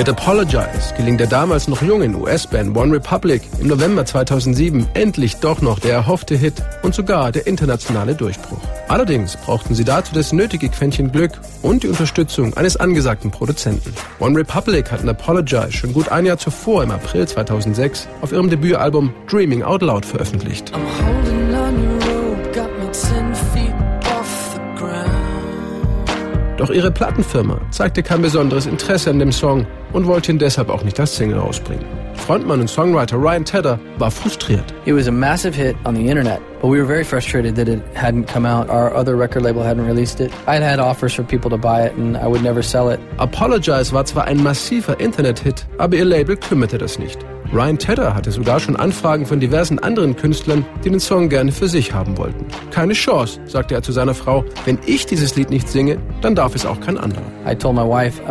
Mit Apologize gelingt der damals noch jungen US-Band One Republic im November 2007 endlich doch noch der erhoffte Hit und sogar der internationale Durchbruch. Allerdings brauchten sie dazu das nötige Quäntchen Glück und die Unterstützung eines angesagten Produzenten. One Republic hatten Apologize schon gut ein Jahr zuvor im April 2006 auf ihrem Debütalbum Dreaming Out Loud veröffentlicht. Doch ihre Plattenfirma zeigte kein besonderes Interesse an dem Song und wollte ihn deshalb auch nicht als Single rausbringen. Frontmann und Songwriter Ryan Tedder war frustriert. It was a massive hit on the internet, but we were very frustrated that it hadn't come out. Our other record label hadn't released it. I'd had offers for people to buy it and I would never sell it. Apologize war zwar ein massiver Internet-Hit, aber ihr Label kümmerte das nicht. Ryan Tedder hatte sogar schon Anfragen von diversen anderen Künstlern, die den Song gerne für sich haben wollten. Keine Chance, sagte er zu seiner Frau. Wenn ich dieses Lied nicht singe, dann darf es auch kein anderer. Wife,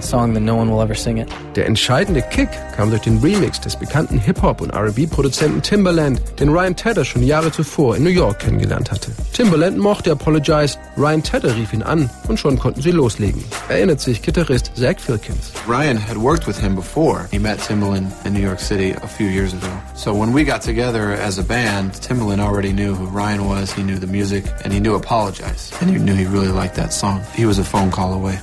song, no. Der entscheidende Kick kam durch den Remix des bekannten Hip-Hop- und R&B-Produzenten Timbaland, den Ryan Tedder schon Jahre zuvor in New York kennengelernt hatte. Timbaland mochte Apologize, Ryan Tedder rief ihn an und schon konnten sie loslegen. Erinnert sich Gitarrist Zach Filkins. Ryan had worked with him before. He met Timbaland in New York City a few years ago. So when we got together as a band, Timbaland already knew who Ryan was, he knew the music, and he knew Apologize. And he knew he really liked that song. He was a phone call away.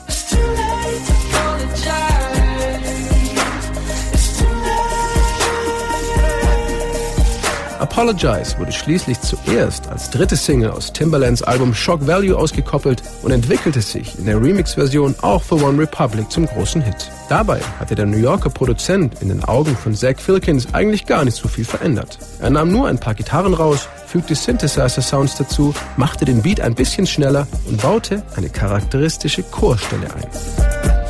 Apologize wurde schließlich zuerst als dritte Single aus Timbalands Album Shock Value ausgekoppelt und entwickelte sich in der Remix-Version auch für One Republic zum großen Hit. Dabei hatte der New Yorker Produzent in den Augen von Zach Filkins eigentlich gar nicht so viel verändert. Er nahm nur ein paar Gitarren raus, fügte Synthesizer-Sounds dazu, machte den Beat ein bisschen schneller und baute eine charakteristische Chorstelle ein.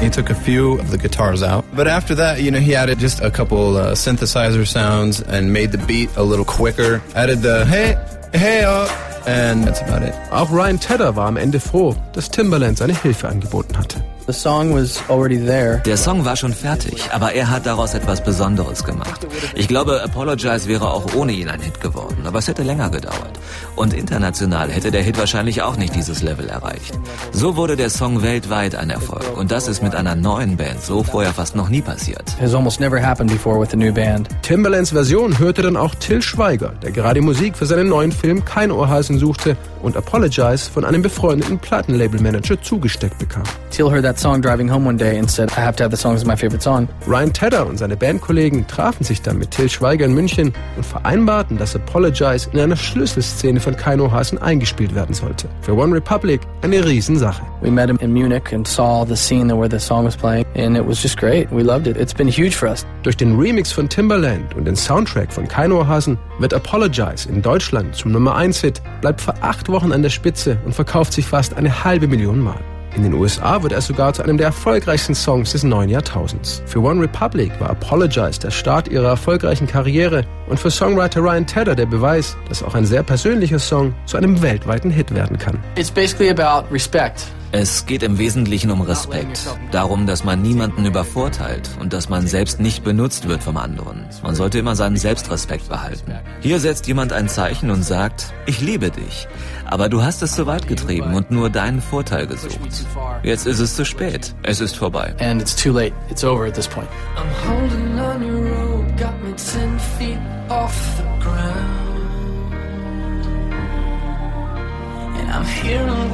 He took a few of the guitars out. But after that, you know, he added just a couple uh, synthesizer sounds and made the beat a little quicker. Added the hey, hey, uh, and that's about it. Auch Ryan Tedder war am Ende froh, dass Timbaland seine Hilfe angeboten hatte. The song was already there. Der Song war schon fertig, aber er hat daraus etwas Besonderes gemacht. Ich glaube, Apologize wäre auch ohne ihn ein Hit geworden, aber es hätte länger gedauert. Und international hätte der Hit wahrscheinlich auch nicht dieses Level erreicht. So wurde der Song weltweit ein Erfolg und das ist mit einer neuen Band so vorher fast noch nie passiert. Timbalands Version hörte dann auch Till Schweiger, der gerade Musik für seinen neuen Film Kein Ohrhasen suchte und Apologize von einem befreundeten Plattenlabelmanager zugesteckt bekam. Till heard that song driving home one day and said, I have to have the song as my favorite song. Ryan Tedder und seine Bandkollegen trafen sich dann mit Till Schweiger in München und vereinbarten, dass Apologize in einer Schlüsselszene von Keino Hasen eingespielt werden sollte. Für One Republic eine Riesensache. We met him in Munich and saw the scene where the song was playing and it was just great. We loved it. It's been huge for us. Durch den Remix von Timbaland und den Soundtrack von Keino Hasen wird Apologize in Deutschland zum Nummer 1 Hit, bleibt für acht Wochen an der Spitze und verkauft sich fast eine halbe Million Mal. In den USA wird er sogar zu einem der erfolgreichsten Songs des neuen Jahrtausends. Für One Republic war Apologize der Start ihrer erfolgreichen Karriere und für Songwriter Ryan Tedder der Beweis, dass auch ein sehr persönlicher Song zu einem weltweiten Hit werden kann. It's basically about respect. Es geht im Wesentlichen um Respekt. Darum, dass man niemanden übervorteilt und dass man selbst nicht benutzt wird vom anderen. Man sollte immer seinen Selbstrespekt behalten. Hier setzt jemand ein Zeichen und sagt, ich liebe dich. Aber du hast es zu weit getrieben und nur deinen Vorteil gesucht. Jetzt ist es zu spät. Es ist vorbei. And it's too late. It's over at this point. I'm holding